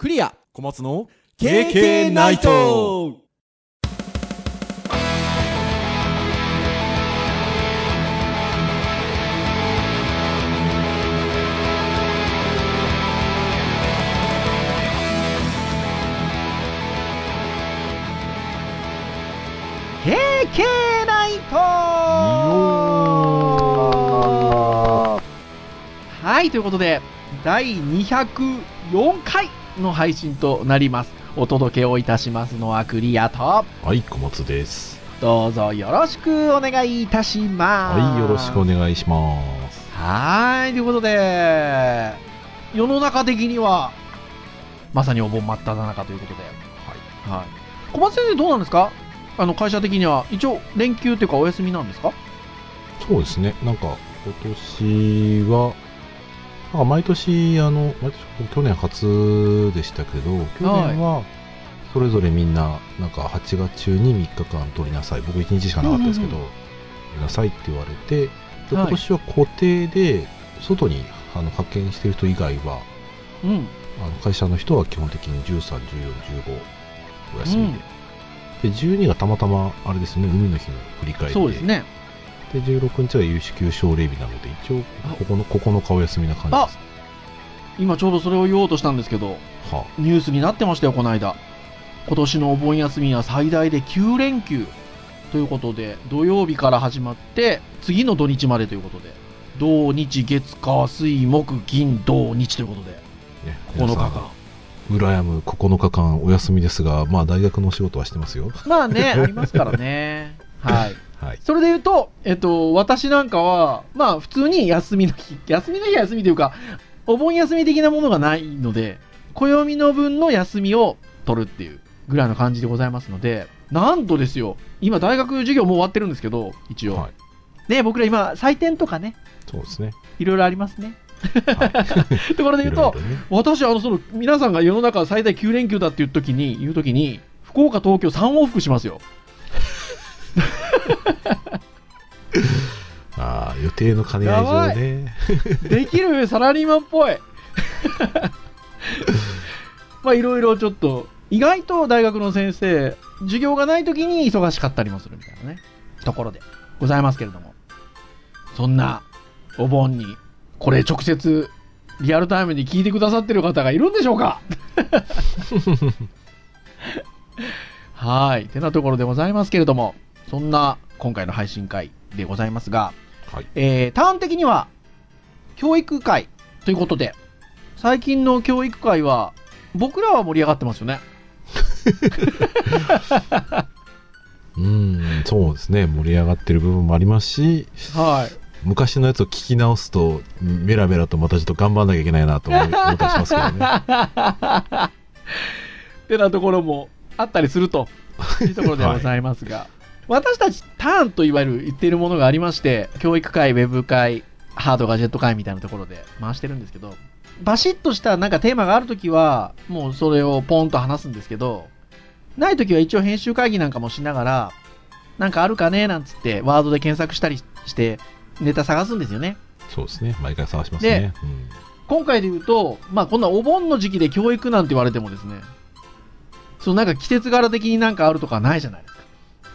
クリア。小松の KK ナイト。ケーケーナイト。はい、ということで、第204回の配信となります。お届けをいたしますのはクリアと、はい小松です。どうぞよろしくお願いいたします。はいよろしくお願いします。はーい、ということで、世の中的には、まさにお盆真っ只中ということで、はい。小松先生どうなんですか？あの、会社的には、一応、連休というかお休みなんですか？そうですね。なんか今年はなんか毎年あの毎年去年初でしたけど去年はそれぞれみんななんか8月中に3日間取りなさい。僕1日しかなかったですけど、うんうん取りなさいって言われてではい。今年は固定で外にあの派遣してる人以外はうん。あの会社の人は基本的に13、14、15お休みで、で12がたまたまあれですね海の日の振り返りで。そうですね。で16日は有識級奨励日なので一応ここの9日お休みな感じです今ちょうどそれを言おうとしたんですけど、はニュースになってましたよ、この間。今年のお盆休みは最大で9連休ということで、土曜日から始まって、次の土日までということで、土日月火水木金土日ということで、ね、9日間。羨む9日間お休みですがまあ大学のお仕事はしてますよまあね、ありますからね。はい。はいそれで言うと、えっと、私なんかは、まあ、普通に休みの日、休みの日は休みというか、お盆休み的なものがないので、暦の分の休みを取るっていうぐらいの感じでございますので、なんとですよ、今、大学授業もう終わってるんですけど、一応。はいね、僕ら今、採点とかね、そうですねいろいろありますね。はい ところで言うと、いろいろね私、あの、その、皆さんが世の中最大9連休だっていう時に、言う時に、福岡、東京3往復しますよ。ああ予定の兼ね合い上ねできるサラリーマンっぽい。まあいろいろちょっと、意外と大学の先生、授業がない時に忙しかったりもするみたいなね、ところでございますけれども。そんなお盆に、これ直接リアルタイムに聞いてくださってる方がいるんでしょうか はい。てなところでございますけれども、そんな今回の配信会でございますが、はい。えー、ターン的には、教育会ということで、最近の教育会は、僕らは盛り上がってますよね。うんそうですね。盛り上がってる部分もありますしはい。昔のやつを聞き直すとメラメラとまたちょっと頑張んなきゃいけないなと思ったりしますけどね。てなところもあったりするというところでございますが、私たちターンといわゆる言っているものがありまして、教育会、ウェブ会、ハードガジェット会みたいなところで回してるんですけど、バシッとしたなんかテーマがあるときは、もうそれをポンと話すんですけど、ないときは一応編集会議なんかもしながら、なんかあるかねなんつって、ワードで検索したりして、ネタ探すんですよね。そうですね毎回探しますね、うん今回で言うと、まあ、こんなお盆の時期で教育なんて言われてもですね、そうなんか季節柄的になんかあるとかないじゃないですか。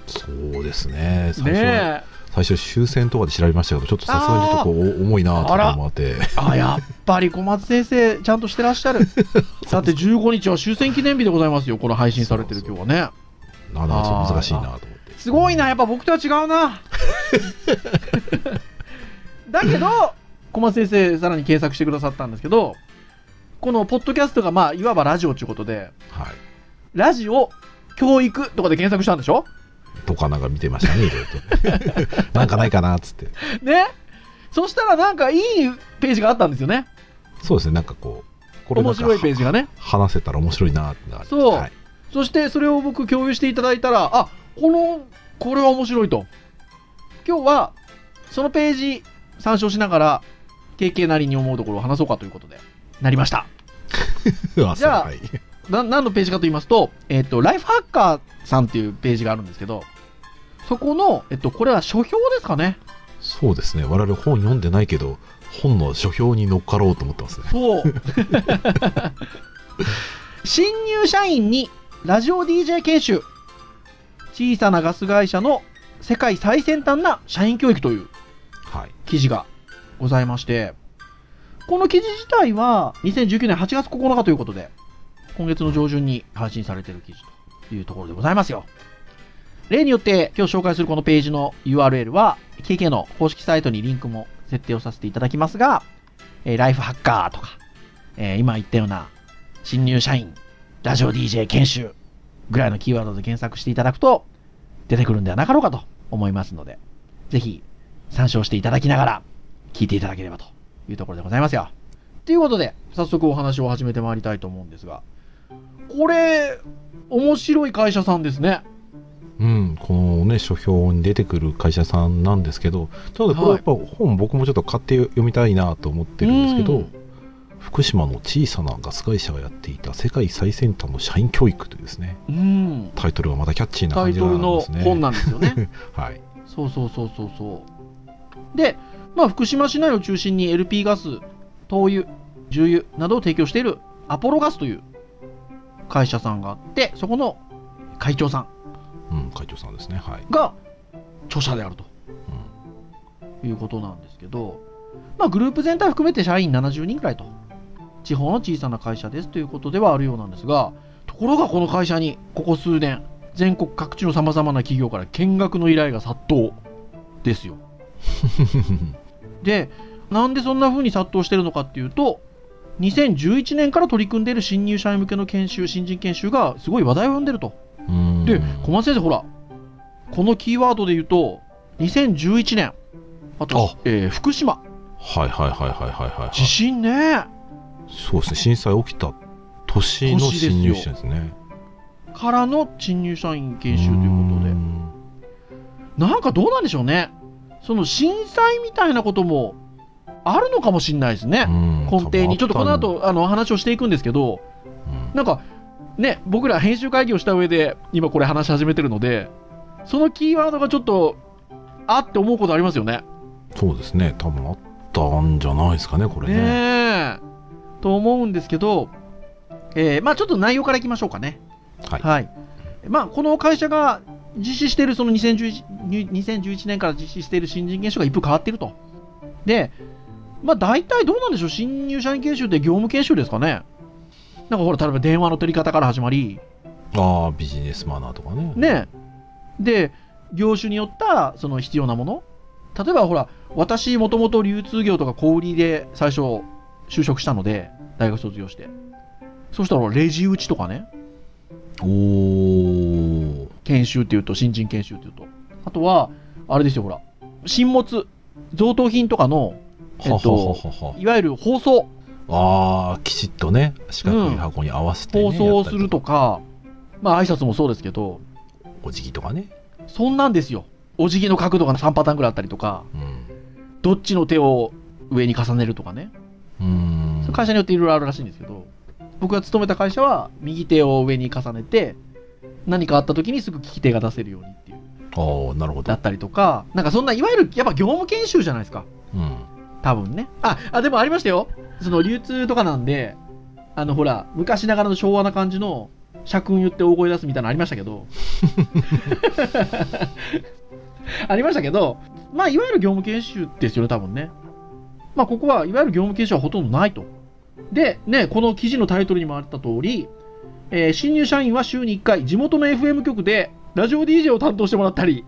そうですね最初はね最初終戦とかで調べましたけどちょっとさすがにちょっとこう重いなとか思ってえ。あ、やっぱり小松先生、ちゃんとしてらっしゃる。だって15日は終戦記念日でございますよ、この配信されてる今日はね。なかなか難しいなと思ってすごいな、やっぱ僕とは違うな。だけど、小松先生、さらに検索してくださったんですけど、このポッドキャストが、まあ、いわばラジオということで、はいラジオ、教育とかで検索したんでしょ？とかなんか見てましたねいろいろと なんかないかなっつってねそしたらなんかいいページがあったんですよね。そうですねなんかこうこれ面白いページがね。話せたら面白いなってなそうはい、そしてそれを僕共有していただいたら、あ、この、これは面白いと。今日は、そのページ参照しながら、KK なりに思うところを話そうかということで、なりました。じゃあはい、な何のページかと言いますと、えっ、と、ライフハッカーさんっていうページがあるんですけど、そこの、えっと、これは書評ですかね？そうですね我々本読んでないけど本の書評に乗っかろうと思ってますねそう。新入社員にラジオ DJ 研修小さなガス会社の世界最先端な社員教育というはい。記事がございまして、この記事自体は2019年8月9日ということで、今月の上旬に配信されている記事というところでございますよ。例によって今日紹介するこのページの URL は KK の公式サイトにリンクも設定をさせていただきますが、えーライフハッカーとか、えー今言ったような新入社員、ラジオ DJ 研修ぐらいのキーワードで検索していただくと出てくるんではなかろうかと思いますので、ぜひ参照していただきながら聞いていただければというところでございますよ。ということで、早速お話を始めてまいりたいと思うんですが、これ、面白い会社さんですね。うん、このね、書評に出てくる会社さんなんですけど、ただこれやっぱ本僕もちょっと買って読みたいなと思ってるんですけど、うん福島の小さなガス会社がやっていた世界最先端の社員教育というですね、うん。タイトルがまたキャッチーなタ感じイトルのなんですね。本なんですよね。はい。そうそうそうそうそう。で、まあ、福島市内を中心に LP ガス、灯油、重油などを提供しているアポロガスという会社さんがあって、そこの会長さんうん、会長さんですね。はい。が著者であるとうんいうことなんですけど、まあ、グループ全体含めて社員70人くらいと、地方の小さな会社ですということではあるようなんですが、ところがこの会社にここ数年、全国各地のさまざまな企業から見学の依頼が殺到ですよ。で、なんでそんな風に殺到してるのかっていうと、2011年から取り組んでいる新入社員向けの研修、新人研修がすごい話題を呼んでると。うん。で、小松先生、ほら、このキーワードで言うと、2011年、あと、あ。えー福島、はいはいはいはいはいはい。地震ね、そうですね、震災起きた年の新入社ですね。からの新入社員研修ということで、ん。なんかどうなんでしょうね、その震災みたいなこともあるのかもしれないですね、うん。根底に。ちょっとこの後あの話をしていくんですけど、うん。なんかね、僕ら編集会議をした上で、今これ話し始めてるので、そのキーワードがちょっと、あって思うことありますよね。そうですね、多分あったんじゃないですかね、これね。ねえ。と思うんですけど、えーまあちょっと内容からいきましょうかね。はいまあこの会社が実施しているその2011 2011年から実施している新人研修が一風変わっていると。で、まあ大体どうなんでしょう、新入社員研修って業務研修ですかね。なんかほら、例えば電話の取り方から始まり、ああ、ビジネスマナーとかね。ねで、業種によったその必要なもの。例えばほら、私もともと流通業とか小売りで最初就職したので、大学卒業して。そしたらレジ打ちとかね、おー。研修っていうと、新人研修っていうと。あとは、あれですよ、ほら、新物、贈答品とかの、えっとははははいわゆる包装、ああ、きちっとね、四角い箱に合わせて、ね包装をするとか。か、まあ挨拶もそうですけど、お辞儀とかね。そんなんですよ。お辞儀の角度が3パターンぐらいあったりとか、うん。どっちの手を上に重ねるとかね。うーん。会社によっていろいろあるらしいんですけど、僕が勤めた会社は、右手を上に重ねて、何かあった時にすぐ利き手が出せるようにっていう、ああ、なるほど。だったりとか、なんかそんな、いわゆるやっぱ業務研修じゃないですか。うん。多分ね。あ、あ、でもありましたよ。その流通とかなんで、あのほら、昔ながらの昭和な感じの、社訓言って大声出すみたいなのありましたけど、ありましたけど、まあ、いわゆる業務研修ですよね、多分ね。まあ、ここはいわゆる業務研修はほとんどないと。で、ね、この記事のタイトルにもあった通り、えー新入社員は週に1回、地元の FM 局でラジオ DJ を担当してもらったり、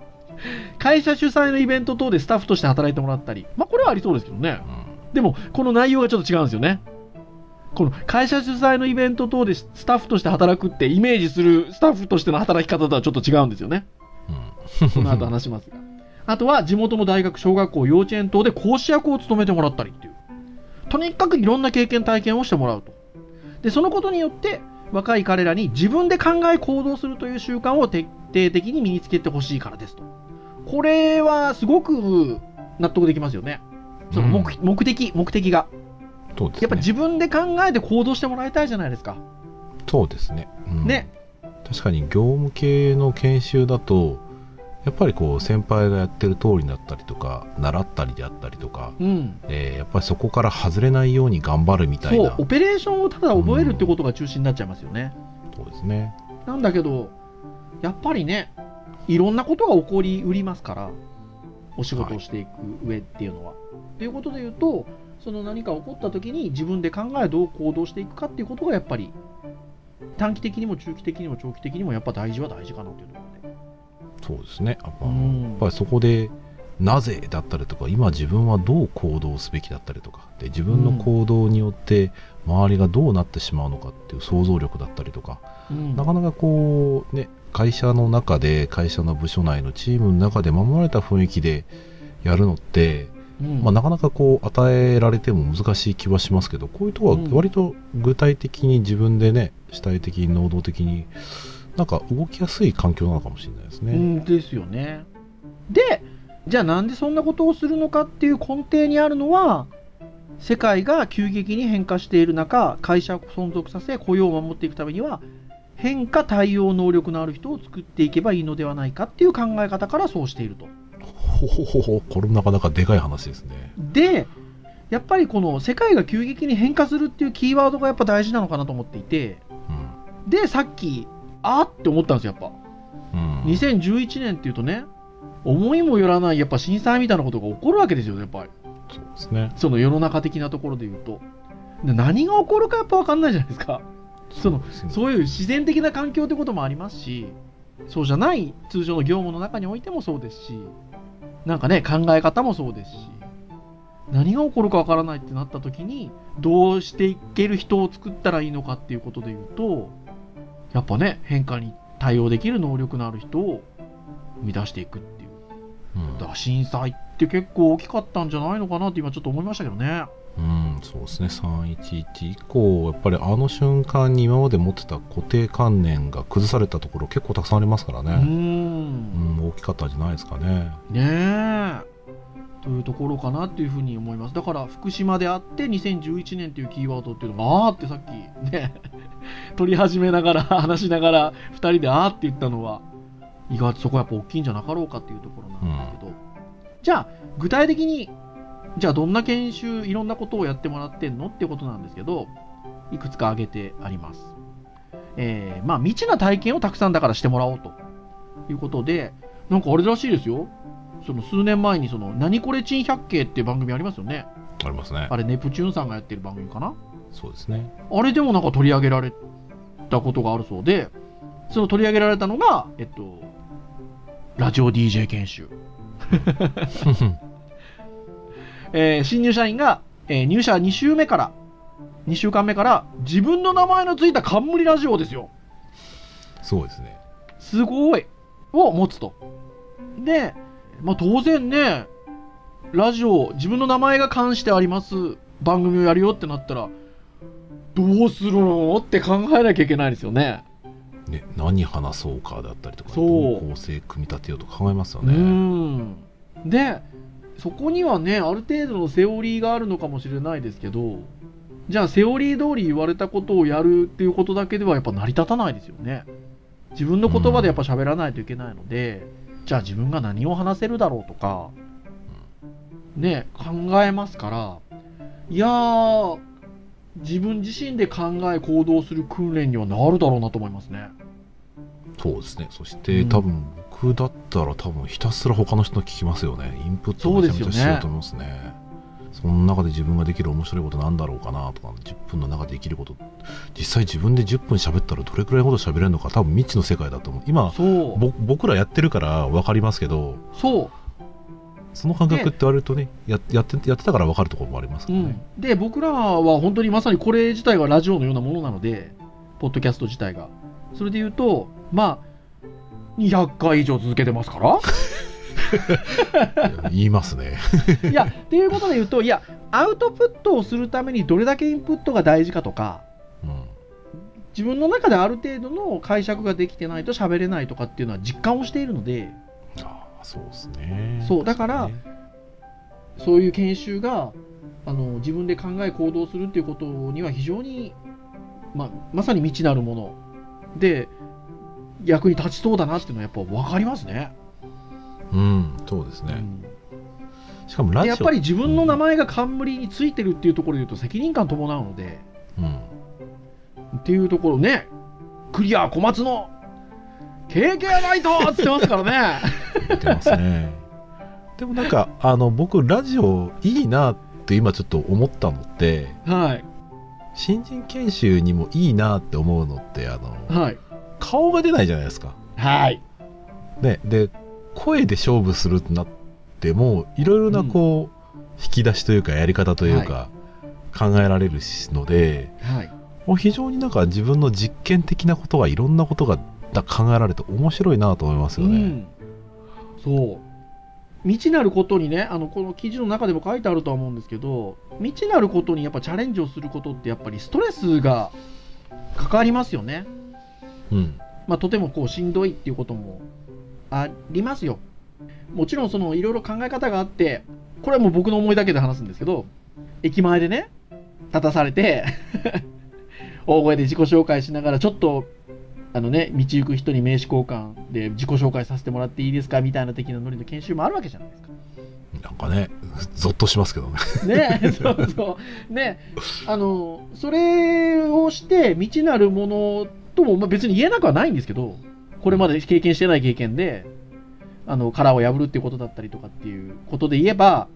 会社主催のイベント等でスタッフとして働いてもらったり、まあ、これはありそうですけどね。でも、この内容がちょっと違うんですよね。この会社主催のイベント等でスタッフとして働くってイメージするスタッフとしての働き方とはちょっと違うんですよね。うん。この後話しますが。あとは地元の大学、小学校、幼稚園等で講師役を務めてもらったりっていう。とにかくいろんな経験、体験をしてもらうと。で、そのことによって若い彼らに自分で考え行動するという習慣を徹底的に身につけてほしいからですと。これはすごく納得できますよね。その目,、目的、目的が。そうですね。やっぱ自分で考えて行動してもらいたいじゃないですか。そうですね。うんね。確かに業務系の研修だと、やっぱりこう先輩がやってる通りだったりとか習ったりであったりとか、うん。えーやっぱりそこから外れないように頑張るみたいなそう、オペレーションをただ覚えるってことが中心になっちゃいますよね。そうですねなんだけど、やっぱりね、いろんなことが起こりうりますから、お仕事をしていく上っていうのは。ということで言うと、その何か起こった時に自分で考えどう行動していくかっていうことがやっぱり短期的にも中期的にも長期的にもやっぱ大事は大事かなっていうところで。そうですねやっぱ,、うんやっぱりそこでなぜだったりとか今自分はどう行動すべきだったりとかで自分の行動によって周りがどうなってしまうのかっていう想像力だったりとか、うんなかなかこうね会社の中で会社の部署内のチームの中で守られた雰囲気でやるのって、うんまあ、なかなかこう与えられても難しい気はしますけどこういうところはうん割と具体的に自分でね主体的に能動的になんか動きやすい環境なのかもしれないですね。うんですよね。で、じゃあなんでそんなことをするのかっていう根底にあるのは、世界が急激に変化している中、会社を存続させ、雇用を守っていくためには、変化対応能力のある人を作っていけばいいのではないかっていう考え方からそうしていると。ほほほほこれもなかなかでかい話ですね。で、やっぱりこの世界が急激に変化するっていうキーワードがやっぱ大事なのかなと思っていて、で、さっき、あーって思ったんですよ、やっぱ。うんうん2011年っていうとね、思いもよらないやっぱ震災みたいなことが起こるわけですよ、やっぱり。そうですね。その世の中的なところで言うと。で何が起こるかやっぱ分かんないじゃないですか。そのそういう自然的な環境ってこともありますし、そうじゃない通常の業務の中においてもそうですし、なんかね、考え方もそうですし、何が起こるか分からないってなった時に、どうしていける人を作ったらいいのかっていうことで言うと、やっぱね、変化に対応できる能力のある人を生み出していくっていう。うんだから震災って結構大きかったんじゃないのかなって今ちょっと思いましたけどね。うん、そうですね311以降やっぱりあの瞬間に今まで持ってた固定観念が崩されたところ結構たくさんありますから。ね、うんん、大きかったんじゃないですかねねえ。というところかなっていうふうに思います。だから福島であって2011年っていうキーワードっていうのがあーってさっきね、取り始めながら話しながら2人であーって言ったのは意外とそこはやっぱ大きいんじゃなかろうかっていうところなんですけど、じゃあ具体的にじゃあどんな研修いろんなことをやってもらってんのってことなんですけどいくつか挙げてあります。えーまあ未知な体験をたくさんだからしてもらおうということでなんかあれらしいですよ。その数年前にその「何これ珍百景」っていう番組ありますよね。ありますね。あれネプチューンさんがやってる番組かな。そうですね。あれでもなんか取り上げられたことがあるそうでその取り上げられたのがえっとラジオ DJ 研修 えー新入社員が、えー入社2週目から、2週間目から、自分の名前のついた冠ラジオですよ。そうですねすごいを持つと。で、まあ当然ね、ラジオ、自分の名前が関してあります番組をやるよってなったら、どうするのって考えなきゃいけないですよね。ね何話そうかだったりとかそう構成組み立てようとか考えますようねん。で、そこにはね、ある程度のセオリーがあるのかもしれないですけど、じゃあセオリー通り言われたことをやるっていうことだけではやっぱ成り立たないですよね。自分の言葉でやっぱ喋らないといけないので、じゃあ自分が何を話せるだろうとか、ね、考えますから、いやー、自分自身で考え行動する訓練にはなるだろうなと思いますね。そうですねそして、うん多分僕だったら多分ひたすら他の人の聞きますよね。インプットをめちゃめちゃしようと思いますね。その中で自分ができる面白いことなんだろうかなとか10分の中でできること。実際自分で10分喋ったらどれくらいほど喋れるのか多分未知の世界だと思う。今僕らやってるから分かりますけどそう。その感覚って言われるとねややってやってたから分かるところもありますからね、で僕らは本当にまさにこれ自体がラジオのようなものなのでポッドキャスト自体が。それで言うとまあ200回以上続けてますから。言いますね。いやっていうことで言うといやアウトプットをするためにどれだけインプットが大事かとかうん。自分の中である程度の解釈ができてないと喋れないとかっていうのは実感をしているのでああそうですね。そうだからね。そういう研修があの自分で考え行動するっていうことには非常に、ままさに未知なるもの。で役に立ちそうだなっていうのはやっぱ分かりますね。うん、そうですね。うんしかもラジオ。でやっぱり自分の名前が冠についてるっていうところで言うと責任感伴うのでうん。っていうところねクリア小松の経験ないとって言ってますからね言ってますね。でもなんか、あの、僕、ラジオいいなって今ちょっと思ったのって、はい新人研修にもいいなって思うのって、あの、はい顔が出ないじゃないですか。はい。ね、で、声で勝負するってなっても、いろいろなこう、引き出しというか、やり方というか、考えられるので、はい。もう非常になんか自分の実験的なことがいろんなことがだ考えられて面白いなと思いますよね。うん、そう。未知なることにねあのこの記事の中でも書いてあるとは思うんですけど未知なることにやっぱチャレンジをすることってやっぱりストレスが関わりますよね、うん。まあ、とてもこうしんどいっていうこともありますよもちろんそのいろいろ考え方があってこれはもう僕の思いだけで話すんですけど駅前でね立たされて 大声で自己紹介しながらちょっとあのね道行く人に名刺交換で自己紹介させてもらっていいですかみたいな的なノリの研修もあるわけじゃないですかなんかね、ゾッとしますけどね。ね そうそうねあのそれをして未知なるものとも、まあ、別に言えなくはないんですけどこれまで経験してない経験であの殻を破るっていうことだったりとかっていうことで言えば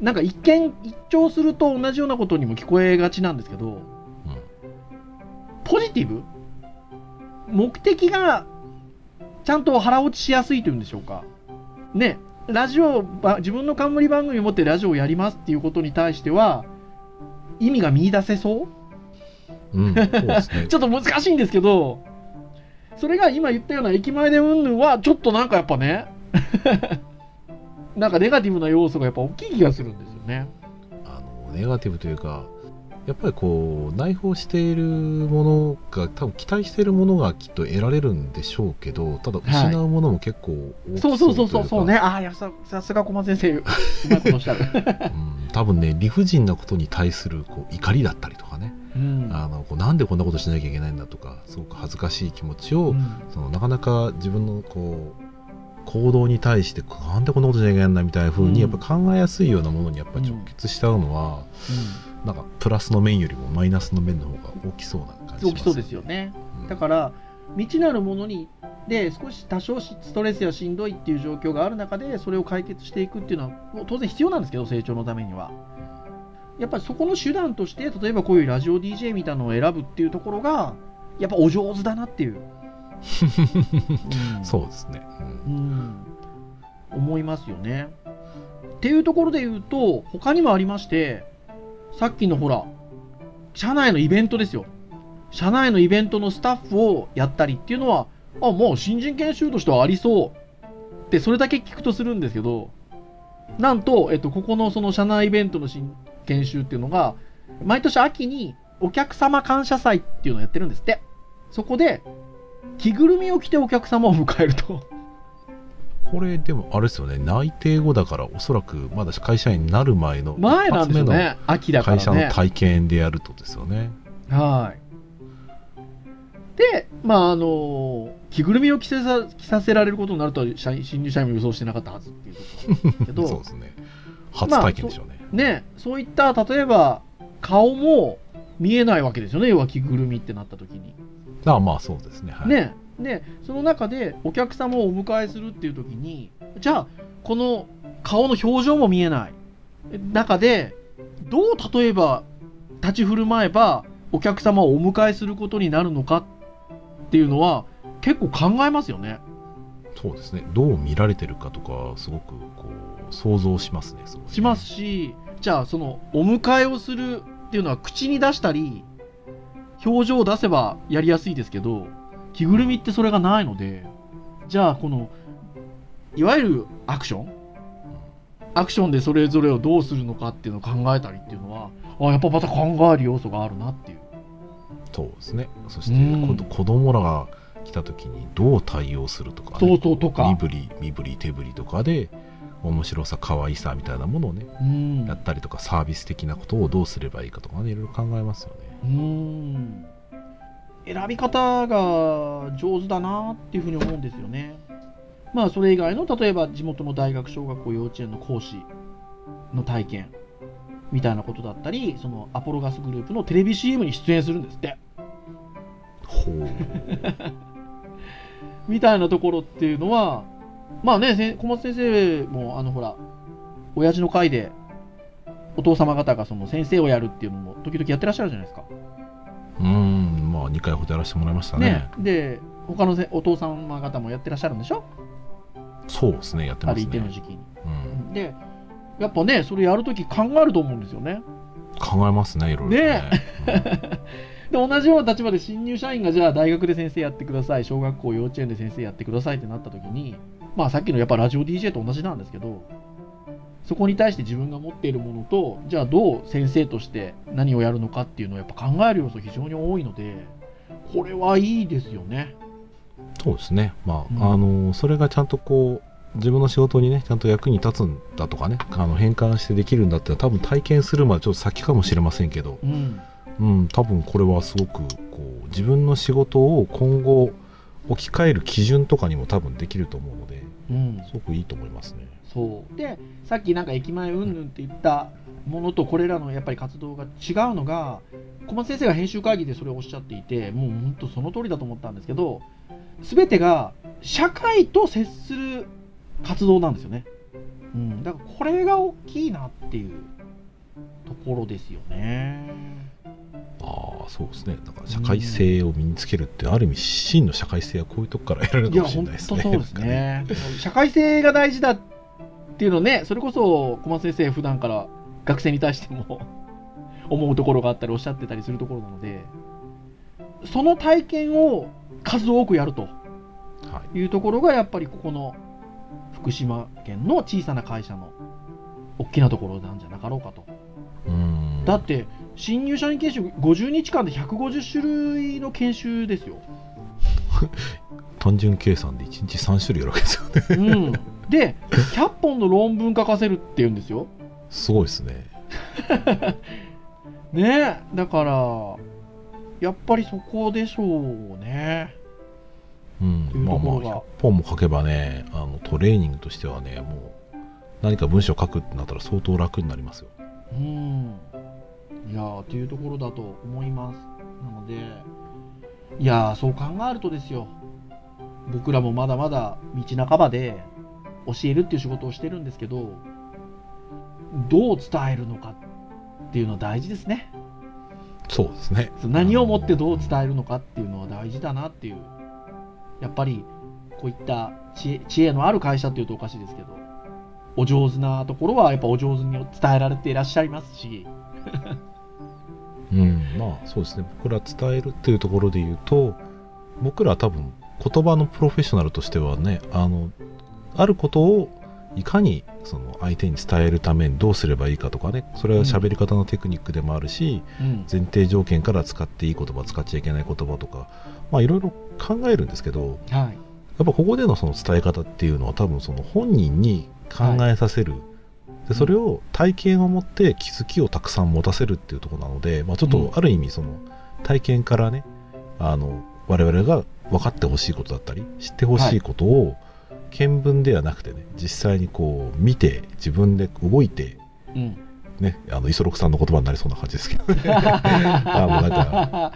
なんか一見一聴すると同じようなことにも聞こえがちなんですけどポジティブ？目的がちゃんと腹落ちしやすいというんでしょうか。ねラジオ自分の冠番組を持ってラジオをやりますっていうことに対しては意味が見出せそう？うん、そうですね。ちょっと難しいんですけどそれが今言ったような駅前でうんぬんはちょっとなんかやっぱね なんかネガティブな要素がやっぱ大きい気がするんですよね。あの、ネガティブというか、やっぱりこう、内包しているものが、多分期待しているものがきっと得られるんでしょうけど、ただ失うものも結構大きそうそうそうそうそうね。ね。ああやささすが小松先生うまいことおっしゃる、うん、多分ね、理不尽なことに対するこう怒りだったりとかね、うん。あのこうなんでこんなことしなきゃいけないんだとか、すごく恥ずかしい気持ちを、うん。そのなかなか自分のこう行動に対してなんでこんなことしなきゃいけないんだみたいな風うん。にやっぱ考えやすいようなものにやっぱ直結しちゃうのは、なんかプラスの面よりもマイナスの面の方が大きそうな感じします大きそうですよね。うん。だから未知なるものにで少し多少しストレスやしんどいっていう状況がある中でそれを解決していくっていうのはもう当然必要なんですけど成長のためにはやっぱりそこの手段として例えばこういうラジオ DJ みたいなのを選ぶっていうところがやっぱお上手だなっていう、うん。そうですね、うん。うん、思いますよね。っていうところで言うと、他にもありまして、さっきのほら、社内のイベントですよ。社内のイベントのスタッフをやったりっていうのは、あ、もう新人研修としてはありそう。って、それだけ聞くとするんですけど、なんと、えっと、ここのその社内イベントの新研修っていうのが、毎年秋にお客様感謝祭っていうのをやってるんですって。そこで、着ぐるみを着てお客様を迎えると。これでもあれですよね内定後だからおそらくまだ会社員になる前の前なんですね。秋だのからね。会社の体験でやるとですよねはい。で、まあ、あの、着ぐるみを着せさ着させられることになるとは社員新入社員も予想してなかったはずっていうところなんですけど、そうですね初体験でしょうね、ね、そういった、例えば、顔も見えないわけですよね、要は着ぐるみってなった時に。ああまあそうですね。はい、ね、で、その中でお客様をお迎えするっていう時に、じゃあ、この顔の表情も見えない。中で、どう例えば立ち振る舞えばお客様をお迎えすることになるのかっていうのは結構考えますよね。そうですね。どう見られてるかとかすごくこう想像しますねね。しますし、じゃあそのお迎えをするっていうのは口に出したり、表情を出せばやりやすいですけど、着ぐるみってそれがないので、じゃあこの、いわゆるアクションアクションでそれぞれをどうするのかっていうのを考えたりっていうのは、あやっぱまた考える要素があるなっていう。そうですね。そしてうん。子供らが来た時にどう対応するとか、ね、そうそうとか。身振り身振り手振りとかで面白さ可愛さみたいなものをねうん。やったりとかサービス的なことをどうすればいいかとかねいろいろ考えますよねうん。選び方が上手だなっていうふうに思うんですよね。まあそれ以外の例えば地元の大学小学校幼稚園の講師の体験みたいなことだったりそのアポロガスグループのテレビ CM に出演するんですってほう。みたいなところっていうのはまあねせ小松先生もあのほら親父の会でお父様方がその先生をやるっていうのも時々やってらっしゃるじゃないですか。うーん、まあ2回ほどやらせてもらいましたね。で他のせお父様方もやってらっしゃるんでしょ？そうですね、やってあるますね。一定の時期に。うん、でやっぱねそれやるとき考えると思うんですよね。考えますね、いろいろ、ね。で同じような立場で新入社員がじゃあ大学で先生やってください小学校幼稚園で先生やってくださいってなった時にまあさっきのやっぱラジオ DJ と同じなんですけどそこに対して自分が持っているものとじゃあどう先生として何をやるのかっていうのをやっぱ考える要素非常に多いのでこれはいいですよね。そうですね。まあ、うんあの、それがちゃんとこう、自分の仕事にね、ちゃんと役に立つんだとかね、あの変換してできるんだって多分体験するまでちょっと先かもしれませんけど、うんうん、多分これはすごくこう自分の仕事を今後置き換える基準とかにも多分できると思うのでうん、すごくいいと思いますね。そう。でさっきなんか駅前うんぬんって言ったものとこれらのやっぱり活動が違うのが小松先生が編集会議でそれをおっしゃっていてもう本当その通りだと思ったんですけど全てが社会と接する活動なんですよね、うん、だからこれが大きいなっていうところですよねああそうですね。だから社会性を身につけるって、ある意味真の社会性はこういうとこから得られるかもしれないですね。当そうですね。社会性が大事だっていうのねそれこそ小松先生普段から学生に対しても 思うところがあったりおっしゃってたりするところなのでその体験を数多くやるとはい。いうところがやっぱりここの福島県の小さな会社の大きなところなんじゃなかろうかと。うん。だって新入社員研修50日間で150種類の研修ですよ単純計算で1日3種類やるわけですよね。うん、で100本の論文書かせるっていうんですよ。すごいですね。ねえだからやっぱりそこでしょうね。うんまあまあところが100本も書けばねあのトレーニングとしてはねもう何か文章書くってなったら相当楽になりますよ。うんいやーというところだと思います。なのでいやーそう考えるとですよ僕らもまだまだ道半ばで教えるっていう仕事をしてるんですけどどう伝えるのかっていうのは大事ですね。そうですね。何をもってどう伝えるのかっていうのは大事だなっていうやっぱりこういった知恵知恵のある会社っていうとおかしいですけどお上手なところはやっぱお上手に伝えられていらっしゃいますしうん、まあそうですね。僕ら伝えるっていうところで言うと僕らは多分言葉のプロフェッショナルとしてはねあのあることをいかにその相手に伝えるためにどうすればいいかとかねそれは喋り方のテクニックでもあるし、うん。前提条件から使っていい言葉使っちゃいけない言葉とかまあいろいろ考えるんですけどはい。やっぱここでのその伝え方っていうのは多分その本人に考えさせる、でそれを体験を持って気づきをたくさん持たせるっていうところなので、まあ、ちょっうん。とある意味その体験からねあの我々が分かってほしいことだったり知ってほしいことを見聞ではなくてね実際にこう見て自分で動いてうん。ねあの磯六さんの言葉になりそうな感じですけど。ね あのなんか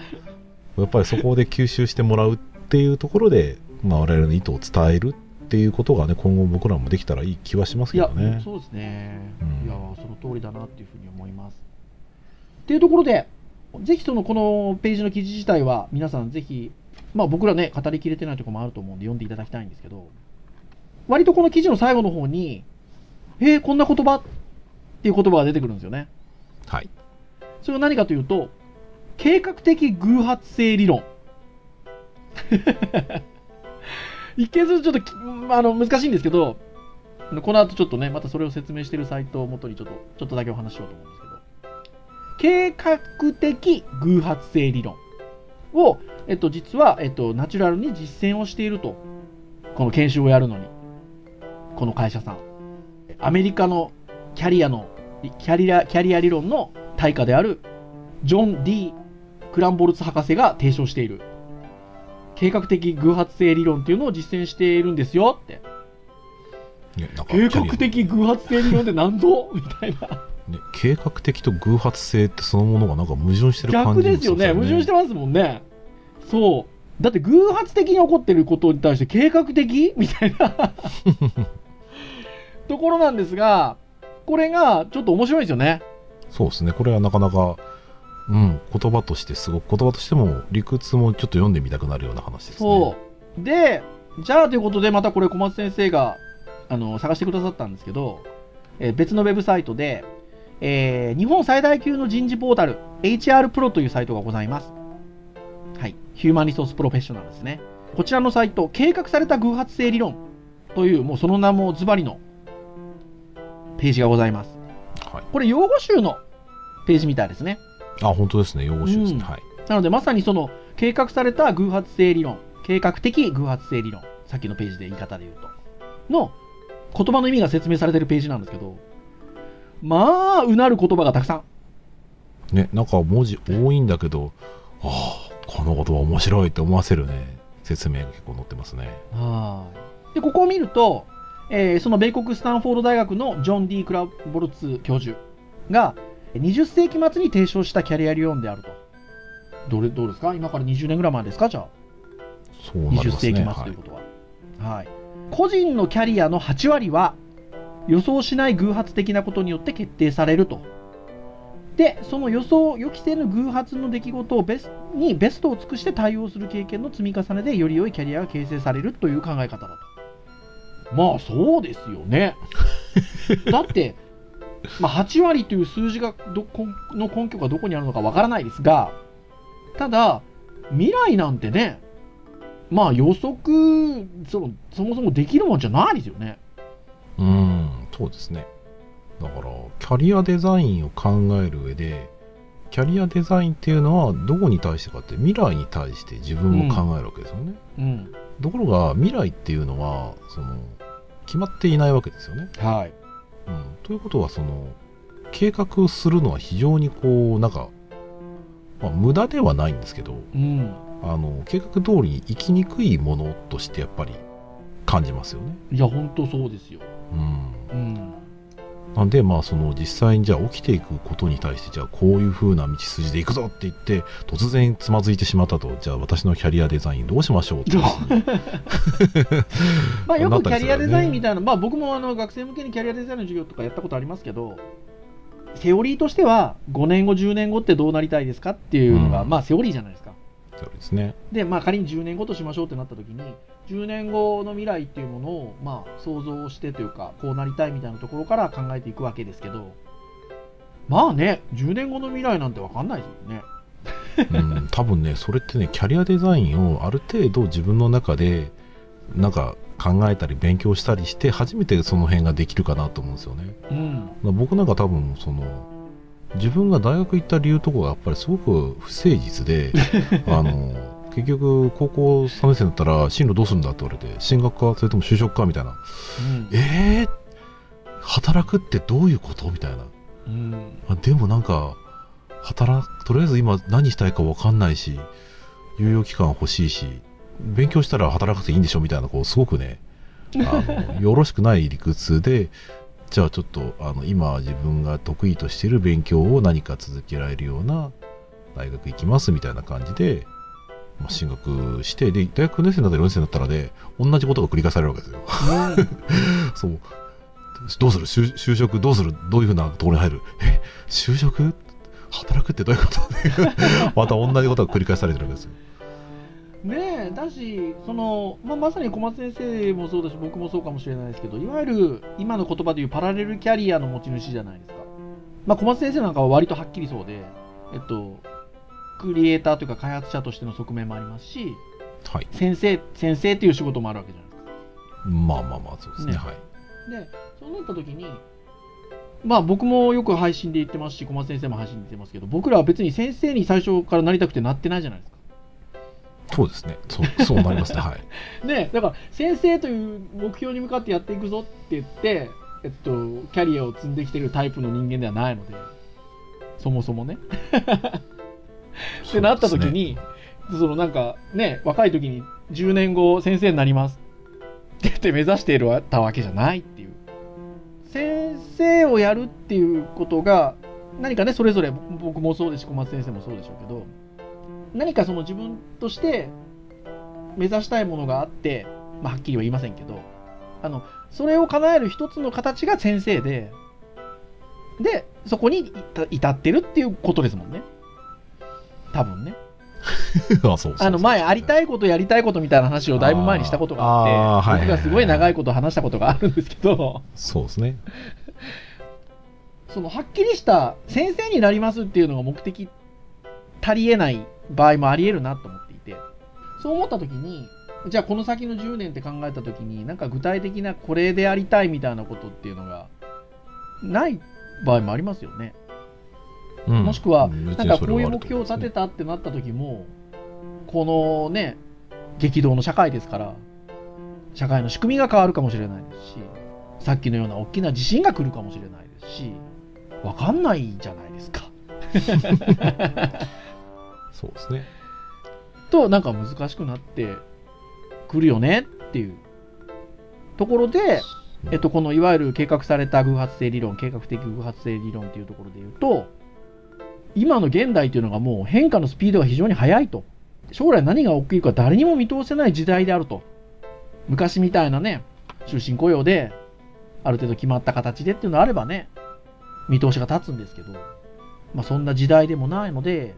やっぱりそこで吸収してもらうっていうところで、まあ、我々の意図を伝えるっていうことがね今後僕らもできたらいい気はしますけどね。そうですね、うんいやその通りだなっていうふうに思いますっていうところでぜひそのこのページの記事自体は皆さんぜひまあ僕らね語りきれてないところもあると思うんで読んでいただきたいんですけど割とこの記事の最後の方にえー、こんな言葉っていう言葉が出てくるんですよねはい。それは何かというと計画的偶発性理論一見するとちょっとあの難しいんですけどこの後ちょっとねまたそれを説明しているサイトをもとにちょっとちょっとだけお話ししようと思うんですけど。計画的偶発性理論を、えっと、実は、えっと、ナチュラルに実践をしているとこの研修をやるのにこの会社さん。アメリカのキャリアのキャリアキャリア理論の大家であるジョン・ D・ クランボルツ博士が提唱している。計画的偶発性理論っていうのを実践しているんですよって計画的偶発性理論って何ぞみたいな。ね、計画的と偶発性ってそのものがなんか矛盾してる感じ逆ですよね。矛盾してますもんね。そう。だって偶発的に起こってることに対して計画的？みたいな ところなんですが、これがちょっと面白いですよね。そうですね。これはなかなか、うん、言葉としてすごく、言葉としても理屈もちょっと読んでみたくなるような話ですね。そう。で、じゃあということで、またこれ小松先生があの探してくださったんですけど、えー別のウェブサイトで、えー日本最大級の人事ポータル、HR プロというサイトがございます。はい。ヒューマンリソースプロフェッショナルですね。こちらのサイト、計画された偶発性理論という、もうその名もズバリのページがございます。はい。これ、用語集のページみたいですね。あ、本当ですね。用語集ですね。うんはい。なので、まさにその計画された偶発性理論、計画的偶発性理論、さっきのページで言い方で言うと、の言葉の意味が説明されてるページなんですけど、まあ、うなる言葉がたくさん。ね、なんか文字多いんだけど、ああ、この言葉面白いって思わせるね、説明が結構載ってますね。はいで、ここを見ると、えーその米国スタンフォード大学のジョン・ディ・クラボルツ教授が、20世紀末に提唱したキャリア理論であると。どれどうですか？今から20年ぐらい前ですか？じゃあ。20そうなります世紀ね。はい。末ということは、はい。個人のキャリアの8割は予想しない偶発的なことによって決定されると。で、その予想、予期せぬ偶発の出来事をベスにベストを尽くして対応する経験の積み重ねでより良いキャリアが形成されるという考え方だと。まあそうですよね。だって、まあ、8割という数字がどこの根拠がどこにあるのかわからないですが、ただ、未来なんてね、まあ予測その、そもそもできるもんじゃないですよね。うん、そうですね。だから、キャリアデザインを考える上で、キャリアデザインっていうのはどこに対してかって未来に対して自分を考えるわけですよね。うん。ところが未来っていうのはその決まっていないわけですよね。はい。うん、ということはその計画をするのは非常にこうなんか、まあ、無駄ではないんですけどうん。あの計画通りに生きにくいものとしてやっぱり感じますよね。いや、本当そうですよ。うん、うん。なんでまあその実際にじゃあ起きていくことに対してじゃあこういう風な道筋でいくぞって言って突然つまずいてしまったとじゃあ私のキャリアデザインどうしましょうって まあよくキャリアデザインみたいな、まあ僕もあの学生向けにキャリアデザインの授業とかやったことありますけど、セオリーとしては5年後、10年後ってどうなりたいですかっていうのが、うん。まあセオリーじゃないですか。そうですね。で、まあ仮に10年後としましょうってなった時に、10年後の未来っていうものを、まあ想像してというか、こうなりたいみたいなところから考えていくわけですけど、まあね、10年後の未来なんてわかんないですよね。うん、多分ねそれってねキャリアデザインをある程度自分の中でなんか考えたり勉強したりして初めてその辺ができるかなと思うんですよね。うん。まあ僕なんか多分その自分が大学行った理由とかがやっぱりすごく不誠実で あの結局高校3年生になったら進路どうするんだって言われて進学かそれとも就職かみたいな。うん。えー、働くってどういうことみたいな。うん。あでもなんか働くとりあえず今何したいか分かんないし猶予期間欲しいし勉強したら働かなくていいんでしょみたいなこうすごくねあの よろしくない理屈でじゃあちょっとあの今自分が得意としている勉強を何か続けられるような大学行きますみたいな感じで、まあ、進学してで大学4年生になったら4年生になったらね同じことが繰り返されるわけですよ。そう。どうする？就就職どうする？どういうふうなところに入る？え？就職？働くってどういうこと？また同じことが繰り返されてるわけですよ。ねえだしその、まあ、まさに小松先生もそうだし僕もそうかもしれないですけどいわゆる今の言葉でいうパラレルキャリアの持ち主じゃないですか、まあ、小松先生なんかは割とはっきりそうで、えっと、クリエイターというか開発者としての側面もありますしはい。先生先生っていう仕事もあるわけじゃないですかまあまあまあ、そうですね。ねはい。でそうなった時にまあ僕もよく配信で言ってますし小松先生も配信で言ってますけど僕らは別に先生に最初からなりたくてなってないじゃないですかそうですね。そう、そうなりますね。はい。ね、だから先生という目標に向かってやっていくぞって言って、えっと、キャリアを積んできてるタイプの人間ではないので、そもそもね。ってなった時に、そのなんかね、若い時に10年後先生になりますって言って目指しているたわけじゃないっていう。生をやるっていうことが何かねそれぞれ僕もそうですし小松先生もそうでしょうけど何かその自分として目指したいものがあって、まあ、はっきりは言いませんけどあのそれを叶える一つの形が先生ででそこに至至ってるっていうことですもんね。多分ね。あそうあの前ありたいいことやりたいことみたいな話をだいぶ前にしたことがあって僕がすごい長いこと話したことがあるんですけど。そうですね。そのはっきりした先生になりますっていうのが目的足りえない場合もありえるなと思っていてそう思った時にじゃあこの先の10年って考えた時になんか具体的なこれでありたいみたいなことっていうのがない場合もありますよね、うん。もしくはうん。なんかこういう目標を立てたってなった時もこのね激動の社会ですから社会の仕組みが変わるかもしれないですしさっきのような大きな地震が来るかもしれないですしわかんないじゃないですか そうですね。となんか難しくなってくるよねっていうところで、えっと、このいわゆる計画された偶発性理論計画的偶発性理論っていうところで言うと今の現代っていうのがもう変化のスピードが非常に速いと。将来何が起きるか誰にも見通せない時代であると。昔みたいなね終身雇用である程度決まった形でっていうのがあればね見通しが立つんですけど、まあ、そんな時代でもないので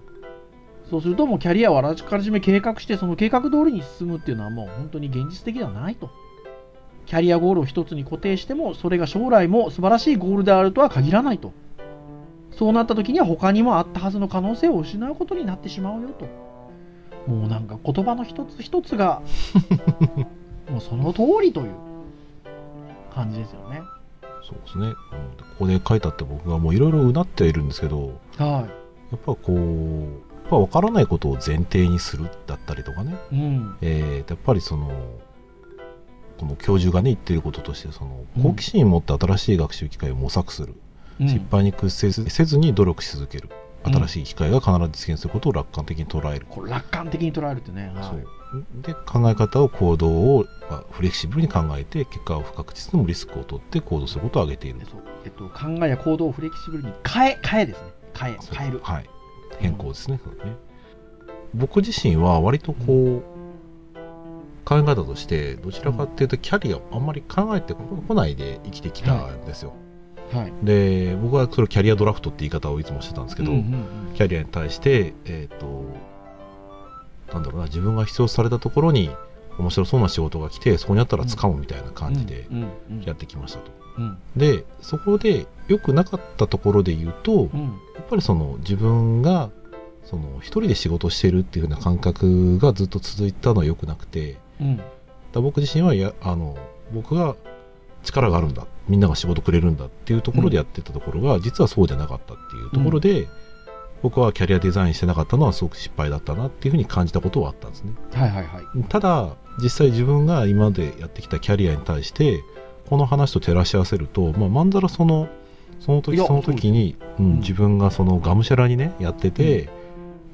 そうするともうキャリアをあらかじめ計画してその計画通りに進むっていうのはもう本当に現実的ではないと。キャリアゴールを一つに固定してもそれが将来も素晴らしいゴールであるとは限らないと。そうなった時には他にもあったはずの可能性を失うことになってしまうよと。もうなんか言葉の一つ一つが もうその通りという感じですよね。そうですね、うんここで書いてあって僕がもういろいろうなってはいるんですけどはやっぱこうやっぱ分からないことを前提にするだったりとかね、いうん。えーやっぱりそのこの教授がね言ってることとしてそのうん好奇心を持って新しい学習機会を模索する、うん。失敗に屈せずせずに努力し続ける。うん。新しい機会が必ず実現することを楽観的に捉える、これ楽観的に捉えるってね、はい。そうで考え方を行動を、まあ、フレキシブルに考えて結果を不確実でもリスクを取って行動することを挙げている。でそうえっと、考えや行動をフレキシブルに変え変えですね。変え変える。はい、変更ですね,、そうね。僕自身は割とこう、考え方としてどちらかっていうとキャリアをあんまり考えてこないで生きてきたんですよ、はい。で僕はそれをキャリアドラフトって言い方をいつもしてたんですけど、うんうんうん。キャリアに対してえっ、となんだろうな自分が必要とされたところに面白そうな仕事が来てそこにあったら掴むみたいな感じでうんうん。やってきましたと、うん。でそこで良くなかったところで言うと、うん。やっぱりその自分がその一人で仕事してるっていう風な感覚がずっと続いたのは良くなくてうん。だ僕自身はいやあの僕が力があるんだみんなが仕事くれるんだっていうところでやってたところが、実はそうじゃなかったっていうところで、僕はキャリアデザインしてなかったのはすごく失敗だったなっていうふうに感じたことはあったんですね。はいはいはい。ただ実際自分が今までやってきたキャリアに対してこの話と照らし合わせると、まあ、まんざらそのその時その時に、うんうん。自分がそのがむしゃらにねやってて、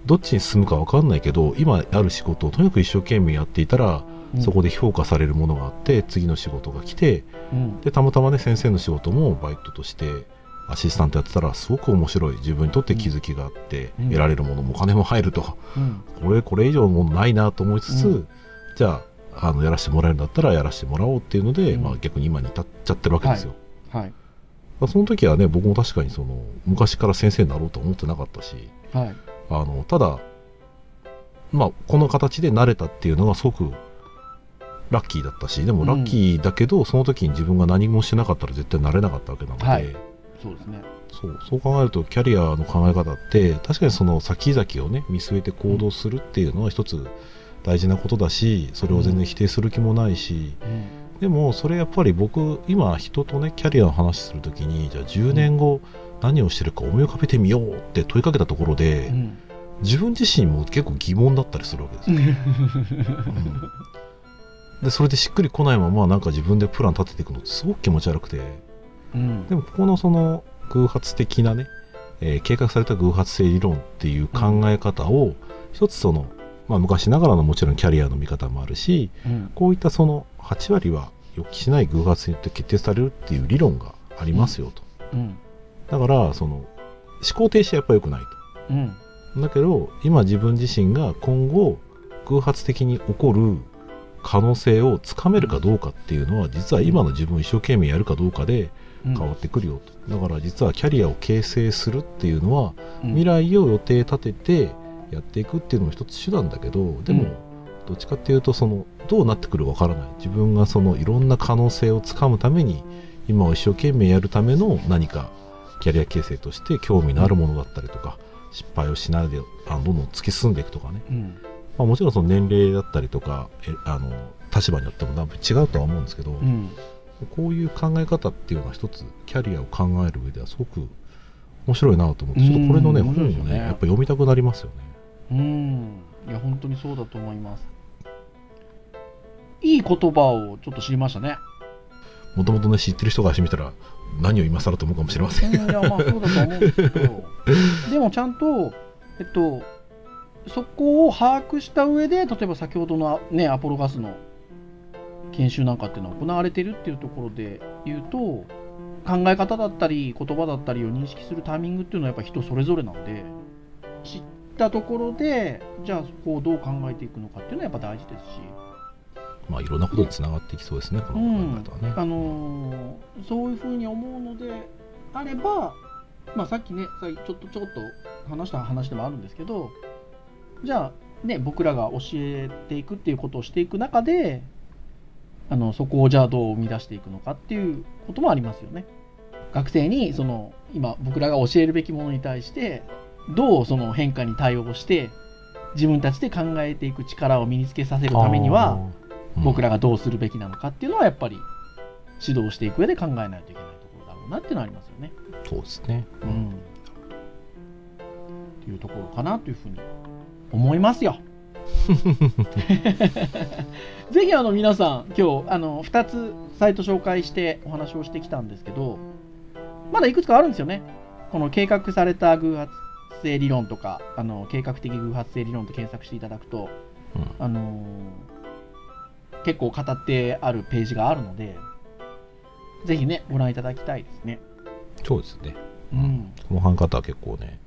どっちに進むか分かんないけど今ある仕事をとにかく一生懸命やっていたら、そこで評価されるものがあって次の仕事が来てうん。でたまたまね先生の仕事もバイトとしてアシスタントやってたらすごく面白い。自分にとって気づきがあって、うん。得られるものもお金も入ると。うん。これこれ以上のものないなと思いつつ、うん。じゃああのやらせてもらえるんだったらやらせてもらおうっていうので、うん。まあ、逆に今に至っちゃってるわけですよ。はい。その時はね僕も確かにその昔から先生になろうとは思ってなかったしはい。あのただ、まあ、この形で慣れたっていうのがすごくラッキーだったしでもラッキーだけど、その時に自分が何もしてなかったら絶対なれなかったわけなので、はい。そうですね。そうそう考えるとキャリアの考え方って確かにその先々をね見据えて行動するっていうのは一つ大事なことだしそれを全然否定する気もないし、うん。でもそれやっぱり僕今人とねキャリアの話するときにじゃあ10年後何をしてるか思い浮かべてみようって問いかけたところで、うん。自分自身も結構疑問だったりするわけですよ、うん。でそれでしっくりこないままなんか自分でプラン立てていくのってすごく気持ち悪くて。うん。でもここのその偶発的なね、えー計画された偶発性理論っていう考え方を一つその、まあ、昔ながらのもちろんキャリアの見方もあるしうん。こういったその8割は予期しない偶発によって決定されるっていう理論がありますよと、うん。だからその思考停止はやっぱ良くないうん。とだけど今自分自身が今後偶発的に起こる可能性をつかめるかどうかっていうのは実は今の自分を一生懸命やるかどうかでうん。変わってくるよと、だから実はキャリアを形成するっていうのはうん。未来を予定立ててやっていくっていうのも一つ手段だけどでも、うんどっちかっていうとそのどうなってくるかわからない自分がそのいろんな可能性をつかむために今を一生懸命やるための何かキャリア形成として興味のあるものだったりとか失敗をしないであのどんどん突き進んでいくとかね、うん。まあ、もちろんその年齢だったりとかえあの立場によっても多分違うとは思うんですけど、うん。こういう考え方っていうのは一つキャリアを考える上ではすごく面白いなと思ってちょっとこれのねうん本をねねやっぱ読みたくなりますよね。うん。いや、本当にそうだと思います。いい言葉をちょっと知りましたね。もともとね知ってる人がしてみたら何を今更と思うかもしれません。うんいや、まあそうだと思うんですけど、でもちゃんと、えっと、そこを把握した上で、例えば先ほどのね、アポロガスの研修なんかっていうのは行われてるっていうところで言うと、考え方だったり、言葉だったりを認識するタイミングっていうのはやっぱ人それぞれなんで、知ったところで、じゃあそこをどう考えていくのかっていうのはやっぱ大事ですし、まあいろんなことにつながっていきそうですねこの考え方はね。あのーそういうふうに思うのであれば、まあ、さっきねさちょっとちょっと話した話でもあるんですけどじゃあ、ね、僕らが教えていくっていうことをしていく中であのそこをじゃあどう生み出していくのかっていうこともありますよね。学生にその今僕らが教えるべきものに対してどうその変化に対応して自分たちで考えていく力を身につけさせるためには、僕らががどうするべきなのかっていうのはやっぱり指導していく上で考えないといけないところだろうなっていうのはありますよね。そうですね。うん。っていうところかなというふうに思いますよ。ぜひあの皆さん今日あの2つサイト紹介してお話をしてきたんですけどまだいくつかあるんですよね。この計画された偶発性理論とかあの計画的偶発性理論と検索していただくとうんあのー結構語ってあるページがあるので、ぜひね、ご覧いただきたいですね。そうですね。うん。この考え方は結構ね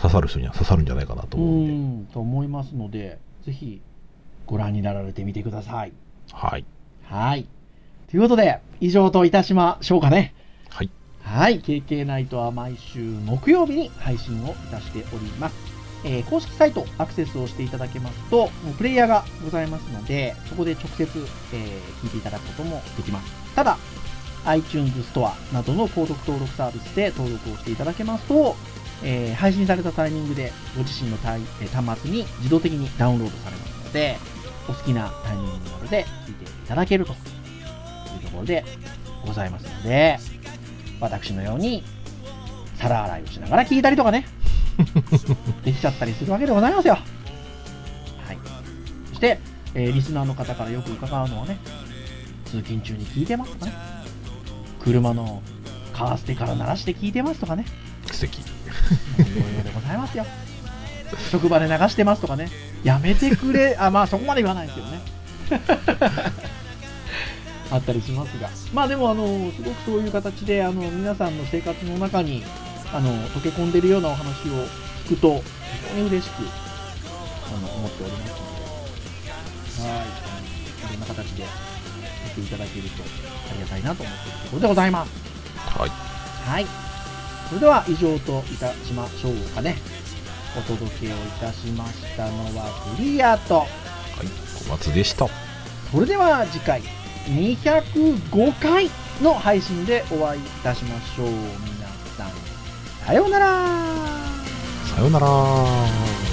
刺さる人には刺さるんじゃないかなとう思うんで。ん、と思いますので、ぜひご覧になられてみてください。はい。はい。ということで、以上といたしましょうかね。はい。KK ナイトは毎週木曜日に配信をいたしております。えー公式サイトアクセスをしていただけますと、プレイヤーがございますので、そこで直接、えー聞いていただくこともできます。ただ、iTunes ストアなどの購読登録サービスで登録をしていただけますと、えー配信されたタイミングでご自身の端末に自動的にダウンロードされますので、お好きなタイミングなどで聞いていただけるというところでございますので、私のように皿洗いをしながら聞いたりとかね、できちゃったりするわけでございますよ。はい。そして、えーリスナーの方からよく伺うのはね、通勤中に聞いてますとかね、車のカーステから鳴らして聞いてますとかね、素敵。いろいろでございますよ。職場で流してますとかね、やめてくれ、あ、まあそこまで言わないですけどね。あったりしますが、まあでも、あの、すごくそういう形で、あの、皆さんの生活の中に、あの、溶け込んでるようなお話を聞くと、非常に嬉しく、あの、思っておりますので、はい、いろんな形で見ていただけるとありがたいなと思っているところでございます。はい。はい。それでは以上といたしましょうかね。お届けをいたしましたのはフリーアート。はい。小松でした。それでは次回205回の配信でお会いいたしましょう。皆さん、さようなら。さようなら。